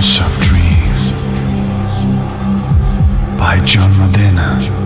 House of Dreams by John Modena.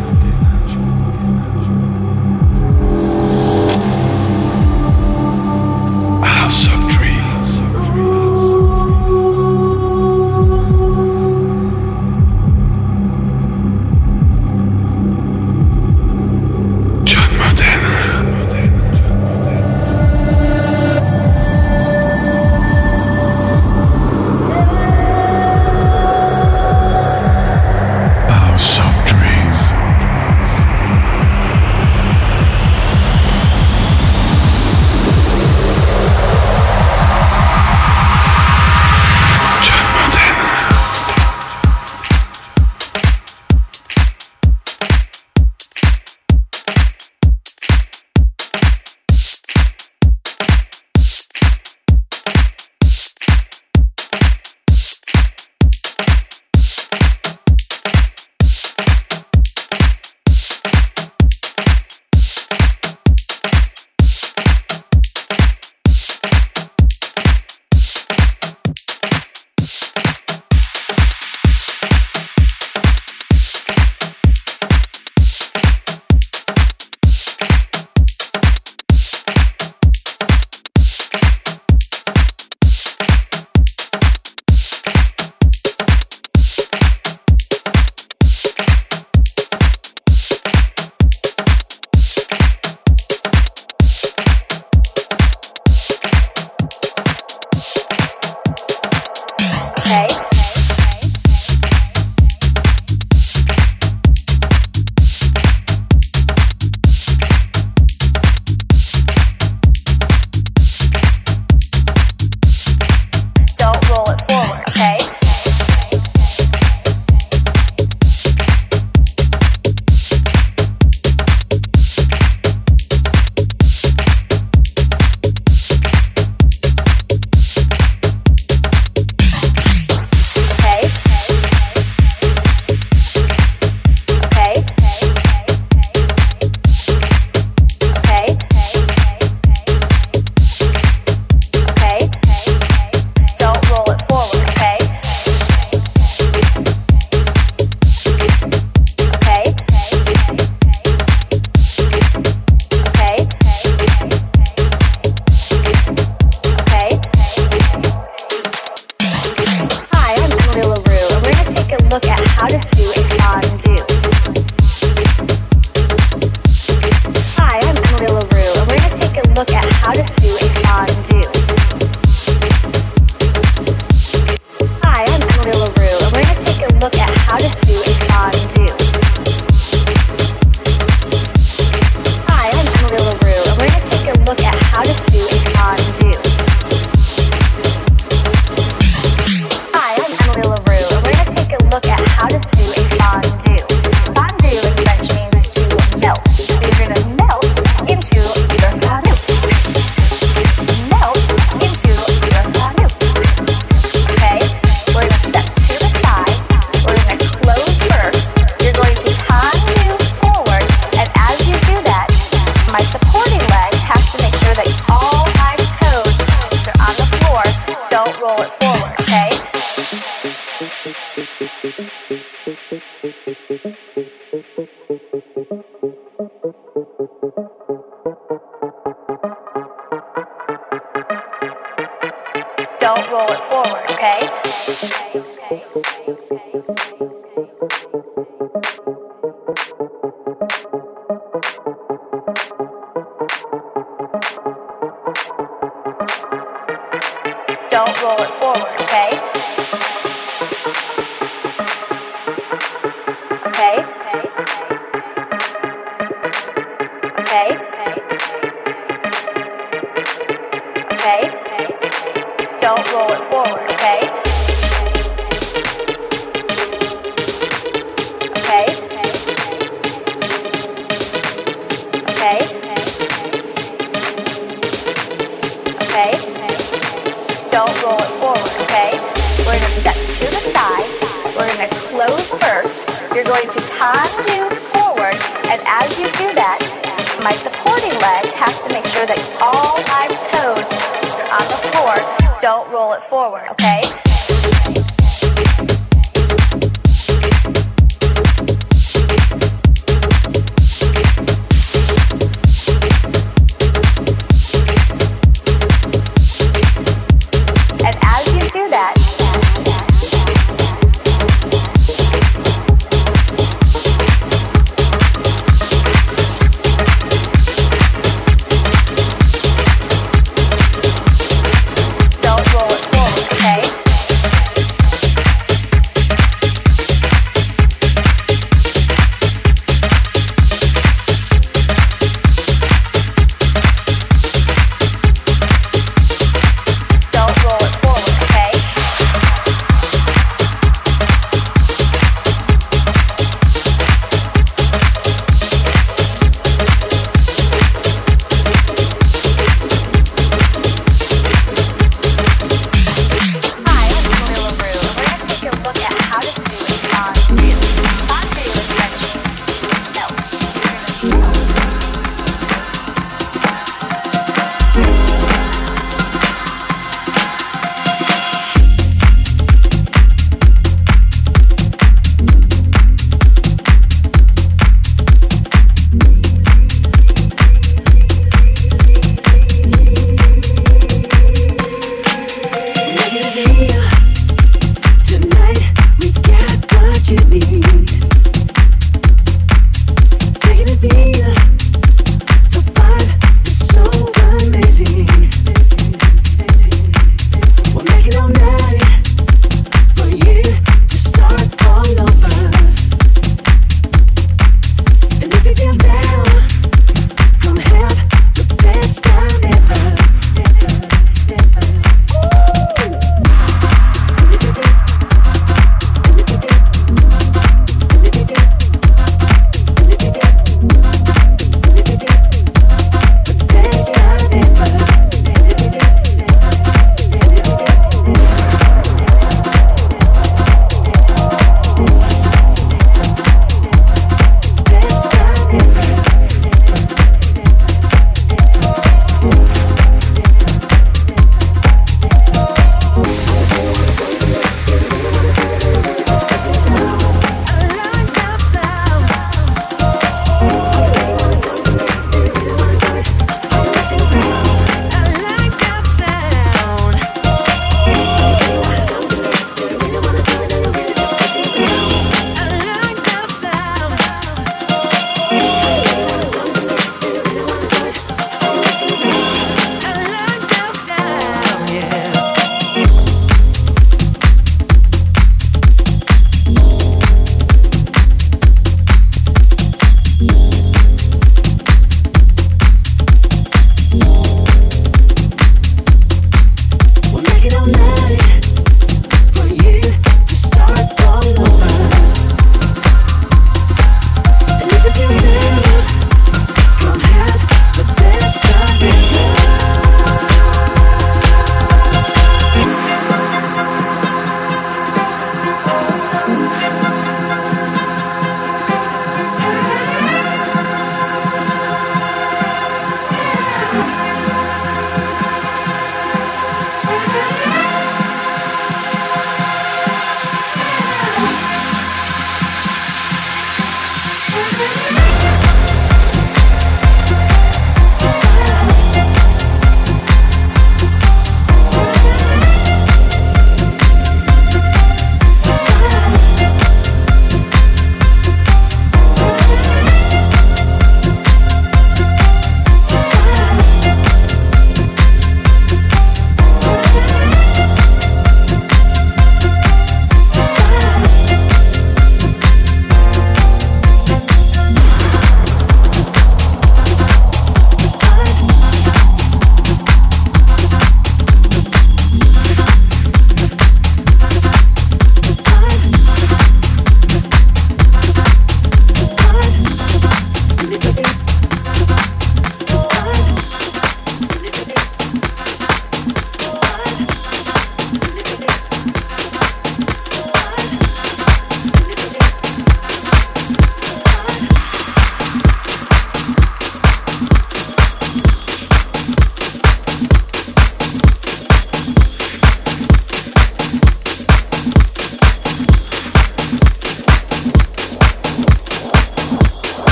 Okay?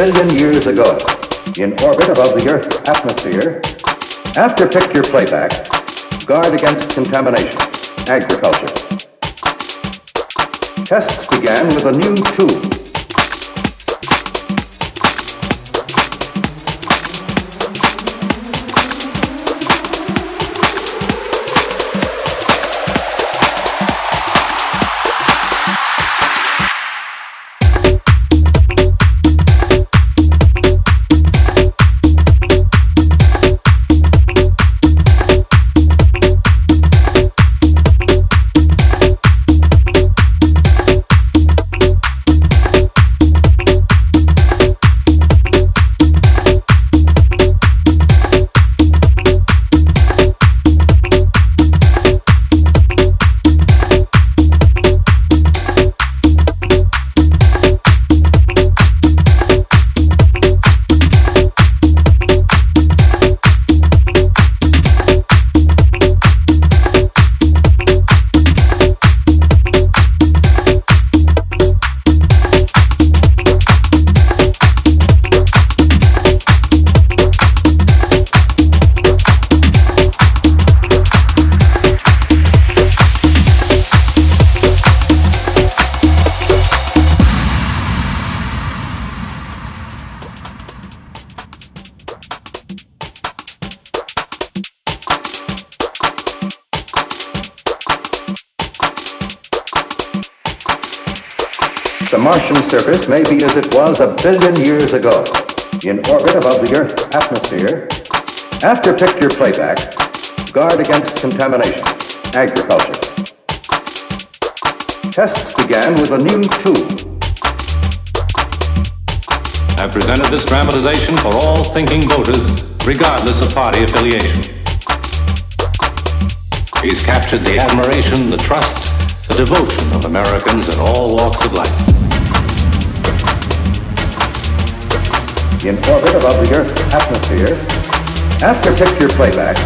billion years ago, in orbit above the Earth's atmosphere, after picture playback, guard against contamination, agriculture. Tests began with a new tool a billion years ago in orbit above the Earth's atmosphere. After picture playback, guard against contamination, agriculture. Tests began with a new tool. I presented this dramatization for all thinking voters, regardless of party affiliation. He's captured the admiration, the trust, the devotion of Americans in all walks of life. In orbit above the Earth's atmosphere, after picture playback,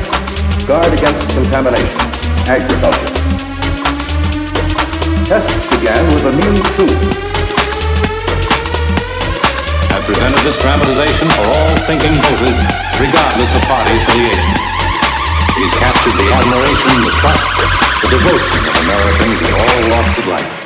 guard against contamination, agriculture. Tests began with a new tool. I presented this dramatization for all thinking voters, regardless of party affiliation. He's captured the admiration, the trust, the devotion of Americans in all walks of life.